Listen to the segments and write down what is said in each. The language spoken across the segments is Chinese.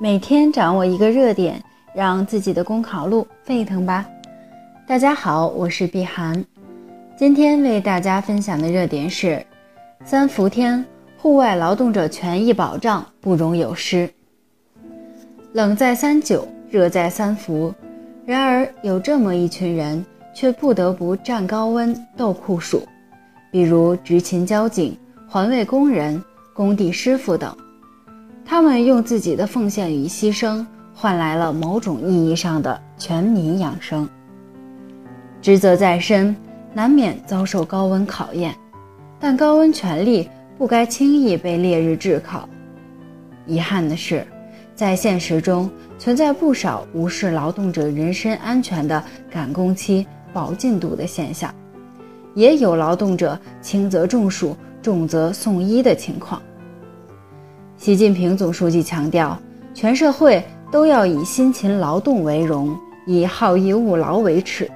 每天掌握一个热点，让自己的公考路沸腾吧！大家好，我是碧涵，今天为大家分享的热点是：三伏天，户外劳动者权益保障不容有失。冷在三九，热在三伏，然而有这么一群人，却不得不战高温、斗酷暑，比如执勤交警、环卫工人、工地师傅等。他们用自己的奉献与牺牲，换来了某种意义上的全民养生。职责在身，难免遭受高温考验，但高温权利不该轻易被烈日炙烤。遗憾的是，在现实中存在不少无视劳动者人身安全的赶工期、保进度的现象，也有劳动者轻则中暑、重则送医的情况。习近平总书记强调，全社会都要以辛勤劳动为荣，以好逸恶劳为耻。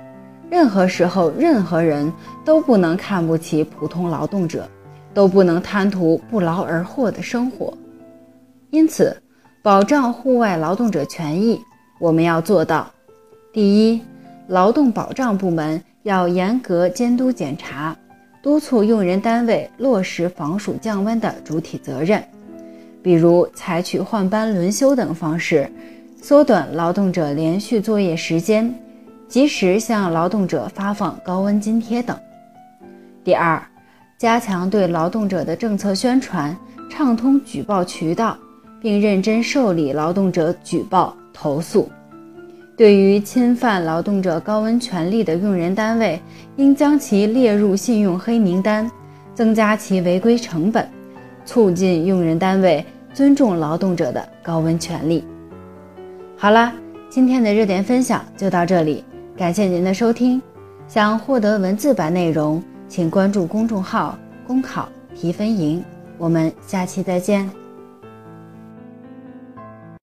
任何时候、任何人都不能看不起普通劳动者，都不能贪图不劳而获的生活。因此，保障户外劳动者权益，我们要做到：第一，劳动保障部门要严格监督检查，督促用人单位落实防暑降温的主体责任。比如采取换班轮休等方式，缩短劳动者连续作业时间，及时向劳动者发放高温津贴等。第二，加强对劳动者的政策宣传，畅通举报渠道，并认真受理劳动者举报投诉。对于侵犯劳动者高温权利的用人单位，应将其列入信用黑名单，增加其违规成本。促进用人单位尊重劳动者的高温权利。好了，今天的热点分享就到这里，感谢您的收听。想获得文字版内容，请关注公众号“公考提分营”。我们下期再见。